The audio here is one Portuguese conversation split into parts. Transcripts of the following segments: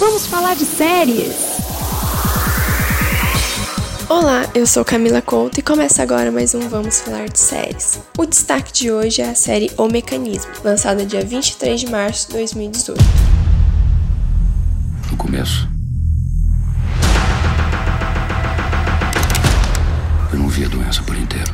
Vamos falar de séries! Olá, eu sou Camila Couto e começa agora mais um Vamos Falar de Séries. O destaque de hoje é a série O Mecanismo, lançada dia 23 de março de 2018. No começo, eu não vi a doença por inteiro.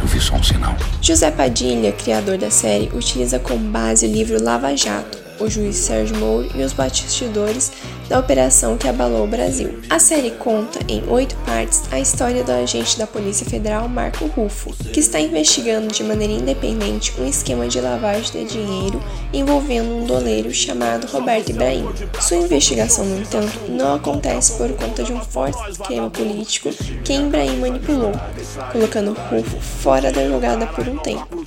Eu vi só um sinal. José Padilha, criador da série, utiliza como base o livro Lava Jato, o juiz Sérgio Moro e os bastidores da operação que abalou o Brasil. A série conta, em oito partes, a história do agente da Polícia Federal Marco Rufo, que está investigando de maneira independente um esquema de lavagem de dinheiro envolvendo um doleiro chamado Roberto Ibrahim. Sua investigação, no entanto, não acontece por conta de um forte esquema político que Ibrahim manipulou, colocando Rufo fora da jogada por um tempo,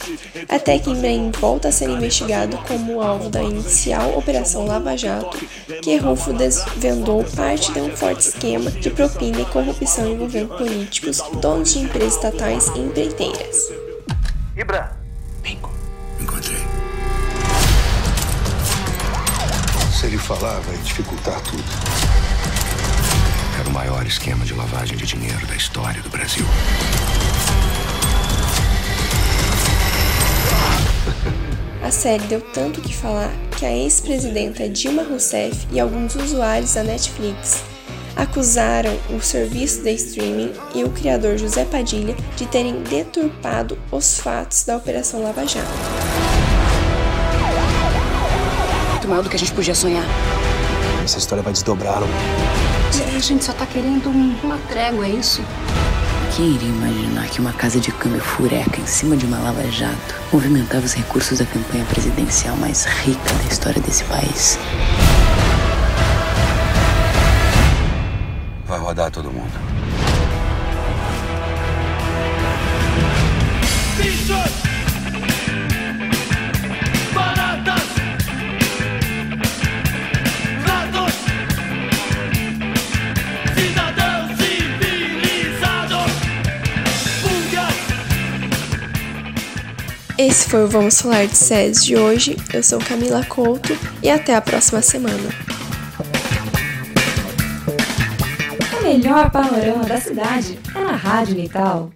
até que Ibrahim volta a ser investigado como alvo da inicial Operação Lava Jato, que Rufo desvendou parte de um forte esquema de propina e corrupção envolvendo políticos, donos de empresas estatais e empreiteiras. Ibra, Bingo. Encontrei. Se ele falar, vai dificultar tudo. Era o maior esquema de lavagem de dinheiro da história do Brasil. Série deu tanto o que falar que a ex-presidenta Dilma Rousseff e alguns usuários da Netflix acusaram o serviço de streaming e o criador José Padilha de terem deturpado os fatos da Operação Lava Jato. Muito maior do que a gente podia sonhar. Essa história vai desdobrar. A gente só tá querendo um- uma trégua, é isso? Quem iria imaginar que uma casa de câmbio fureca em cima de uma lava-jato movimentava os recursos da campanha presidencial mais rica da história desse país? Vai rodar todo mundo. Esse foi o Vamos Falar de Séries de hoje. Eu sou Camila Couto e até a próxima semana. O melhor panorama da cidade é na Rádio Nital.